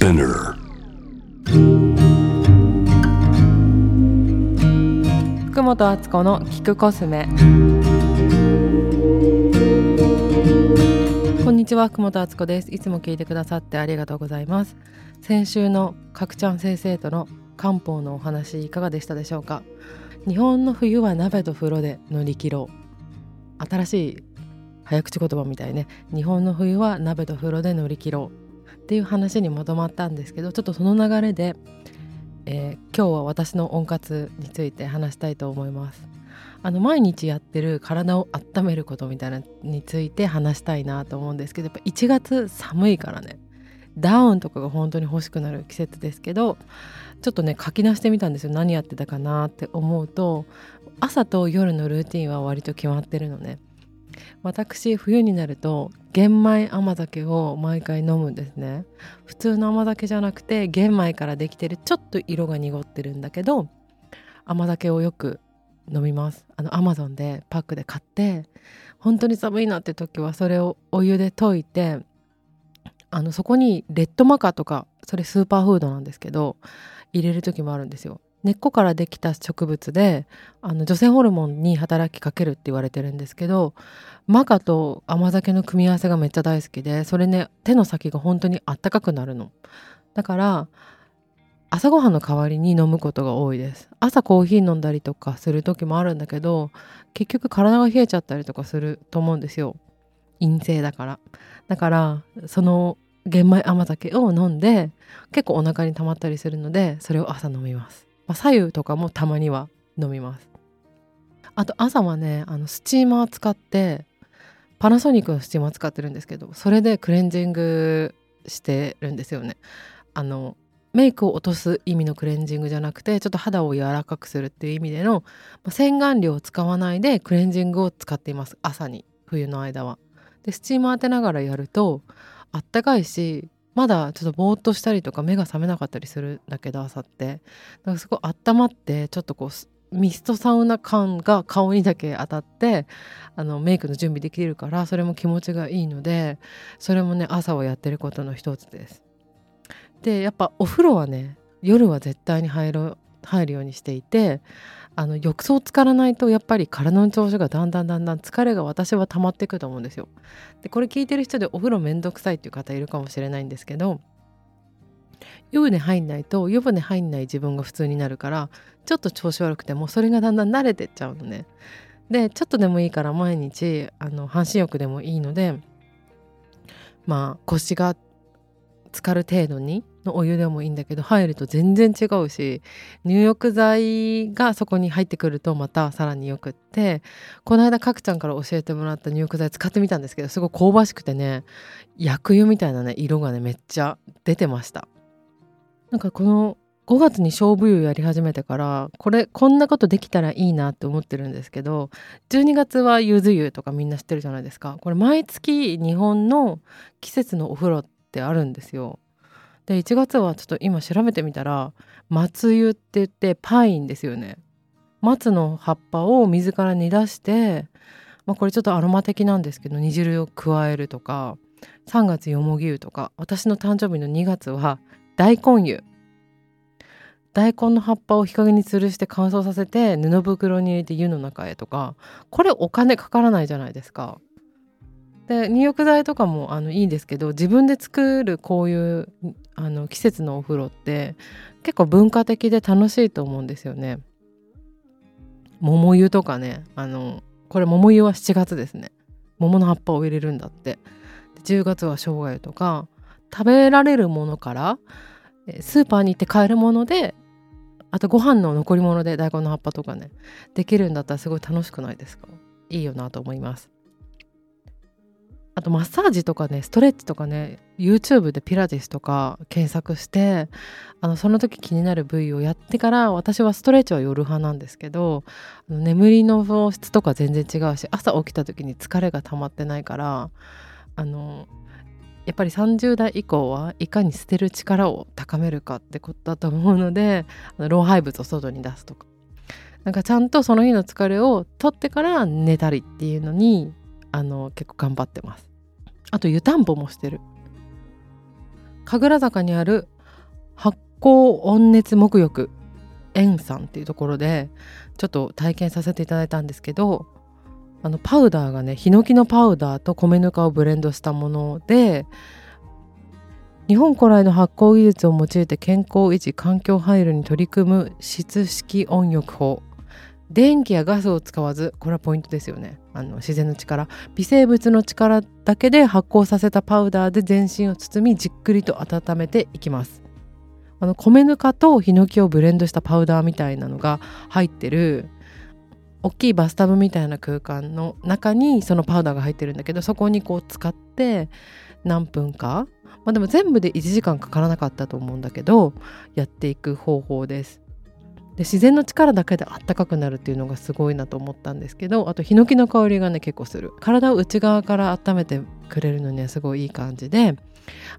Spinner. 福本敦子の聞くコスメ。こんにちは福本敦子です。いつも聞いてくださってありがとうございます。先週の角ちゃん先生との漢方のお話いかがでしたでしょうか。日本の冬は鍋と風呂で乗り切ろう。新しい早口言葉みたいね。日本の冬は鍋と風呂で乗り切ろう。っていう話にまとまったんですけどちょっとその流れで、えー、今日は私の温活について話したいと思います。あの毎日やってる体を温めることみたいなについて話したいなと思うんですけどやっぱ1月寒いからねダウンとかが本当に欲しくなる季節ですけどちょっとね書き出してみたんですよ。何やってたかなって思うと朝と夜のルーティンは割と決まってるのね。私冬になると玄米甘酒を毎回飲むんですね。普通の甘酒じゃなくて玄米からできてるちょっと色が濁ってるんだけど甘酒をよく飲みます。あのアマゾンでパックで買って本当に寒いなって時はそれをお湯で溶いてあのそこにレッドマカとかそれスーパーフードなんですけど入れる時もあるんですよ。根っこからできた植物であの女性ホルモンに働きかけるって言われてるんですけどマカと甘酒の組み合わせがめっちゃ大好きでそれね手の先が本当にあったかくなるの。だから朝ごはんの代わりに飲むことが多いです。朝コーヒー飲んだりとかする時もあるんだけど結局体が冷えちゃったりとかすると思うんですよ。陰性だから。だからその玄米甘酒を飲んで結構お腹に溜まったりするのでそれを朝飲みます、まあ、左右とかもたまには飲みます。あと朝はねあのスチーマー使ってパナソニックのスチーマー使ってるんですけどそれでクレンジングしてるんですよね。あのメイクを落とす意味のクレンジングじゃなくてちょっと肌を柔らかくするっていう意味での、ま、洗顔料を使わないでクレンジングを使っています朝に。冬の間は。でスチーム当てながらやるとあったかいしまだちょっとぼーっとしたりとか目が覚めなかったりするんだけど朝ってだかすごい温まってちょっとこうミストサウナ感が顔にだけ当たってあのメイクの準備できるからそれも気持ちがいいのでそれもね朝はやってることの一つです。でやっぱお風呂はね夜は絶対に入るようにしていてあの浴槽浸からないとやっぱり体の調子がだんだんだんだん疲れが私は溜まっていくと思うんですよ。でこれ聞いてる人でお風呂めんどくさいっていう方いるかもしれないんですけど湯船入んないと湯船入んない自分が普通になるからちょっと調子悪くてもそれがだんだん慣れてっちゃうのね。でちょっとでもいいから毎日あの半身浴でもいいのでまあ腰が浸かる程度にのお湯でもいいんだけど入ると全然違うし入浴剤がそこに入ってくるとまたさらによくってこの間かくちゃんから教えてもらった入浴剤使ってみたんですけどすごい香ばしくてね薬湯みたいなね色がねめっちゃ出てました。なんかこの5月に勝負湯やり始めてからこれこんなことできたらいいなって思ってるんですけど12月はゆず湯とかみんな知ってるじゃないですか。これ毎月日本の季節のお風呂ってあるんですよ。で1月はちょっと今調べてみたら松湯って言ってパインですよね。松の葉っぱを水から煮出して、まあ、これちょっとアロマ的なんですけど煮汁を加えるとか3月よもぎ湯とか私の誕生日の2月は大根湯。大根の葉っぱを日陰に吊るして乾燥させて布袋に入れて湯の中へとかこれお金かからないじゃないですか。で入浴剤とかもあのいいですけど自分で作るこういうあの季節のお風呂って結構文化的で楽しいと思うんですよね。桃湯とかねあのこれ桃湯は7月ですね。桃の葉っぱを入れるんだって。10月は生姜湯とか食べられるものからスーパーに行って買えるものであとご飯の残り物で大根の葉っぱとかねできるんだったらすごい楽しくないですか？いいよなと思います。あとマッサージとかねストレッチとかね YouTube でピラティスとか検索してあのその時気になる部位をやってから私はストレッチは夜派なんですけど眠りの質とか全然違うし朝起きた時に疲れが溜まってないからあのやっぱり30代以降はいかに捨てる力を高めるかってことだと思うので老廃物を外に出すとか。なんかちゃんとその日の疲れを取ってから寝たりっていうのにあの結構頑張ってます。あと湯たんぽもしてる神楽坂にある発酵温熱沐浴円さんっていうところでちょっと体験させていただいたんですけどあのパウダーがねヒノキのパウダーと米ぬかをブレンドしたもので日本古来の発酵技術を用いて健康維持環境配慮に取り組む湿式温浴法電気やガスを使わずこれはポイントですよね。あの自然の力。微生物の力だけで発酵させたパウダーで全身を包みじっくりと温めていきます。あの米ぬかとヒノキをブレンドしたパウダーみたいなのが入ってる大きいバスタブみたいな空間の中にそのパウダーが入ってるんだけどそこにこう使って何分か。まあ、でも全部で1時間かからなかったと思うんだけどやっていく方法です。で自然の力だけであったかくなるっていうのがすごいなと思ったんですけどあとヒノキの香りがね結構する。体を内側から温めてくれるのにはすごいいい感じで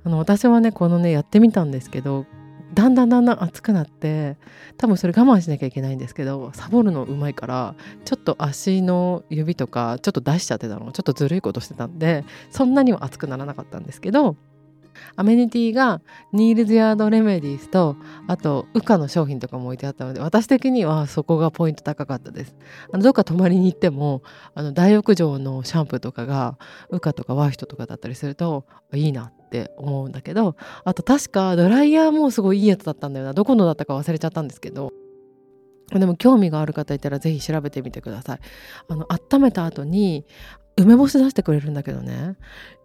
あの私はねこのねやってみたんですけどだんだんだんだん熱くなって多分それ我慢しなきゃいけないんですけどサボるのうまいからちょっと足の指とかちょっと出しちゃってたの。ちょっとずるいことしてたんでそんなには熱くならなかったんですけどアメニティがニールズヤードレメディスとあとウカの商品とかも置いてあったので私的にはそこがポイント高かったです。あのどっか泊まりに行ってもあの大浴場のシャンプーとかがウカとかワイフトとかだったりするといいなって思うんだけどあと確かドライヤーもすごいいいやつだったんだよな。どこのだったか忘れちゃったんですけど。でも興味がある方いたら是非調べてみてください。あの温めた後に梅干し出してくれるんだけどね。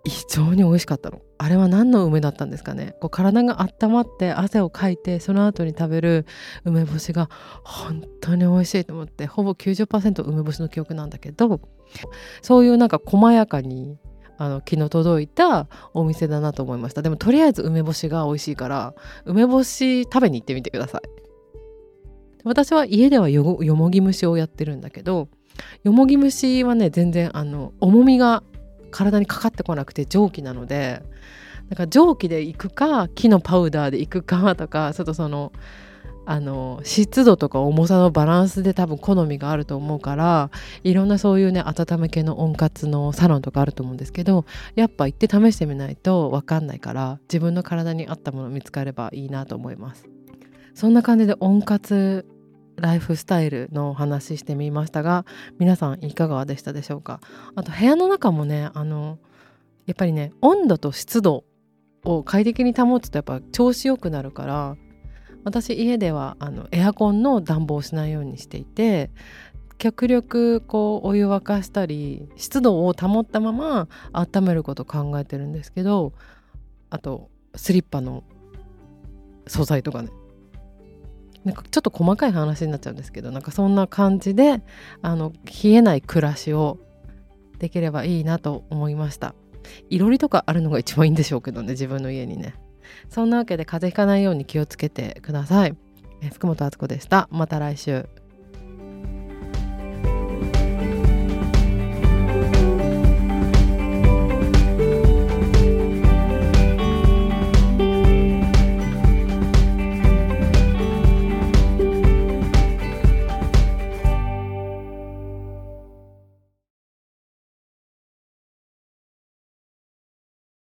非常に美味しかったの。あれは何の梅だったんですかね。こう体が温まって汗をかいてその後に食べる梅干しが本当に美味しいと思ってほぼ90%梅干しの記憶なんだけどそういうなんか細やかにあの昨日届いたお店だなと思いました。でもとりあえず梅干しが美味しいから梅干し食べに行ってみてください。私は家ではよもぎ蒸しをやってるんだけどよもぎ虫はね全然あの重みが体にかかってこなくて蒸気なのでだか蒸気でいくか木のパウダーでいくかとかちょっとそのあの湿度とか重さのバランスで多分好みがあると思うからいろんなそういうね温め系の温活のサロンとかあると思うんですけどやっぱ行って試してみないと分かんないから自分の体に合ったもの見つかればいいなと思います。そんな感じで温活ライフスタイルのお話してみましたが皆さんいかがでしたでしょうか？あと部屋の中もねあのやっぱりね温度と湿度を快適に保つとやっぱ調子よくなるから私家ではあのエアコンの暖房をしないようにしていて極力こうお湯沸かしたり湿度を保ったまま温めること考えてるんですけどあとスリッパの素材とかねなんかちょっと細かい話になっちゃうんですけどなんかそんな感じであの冷えない暮らしをできればいいなと思いました。いろりとかあるのが一番いいんでしょうけどね自分の家にね。そんなわけで風邪ひかないように気をつけてください。福本敦子でした。また来週。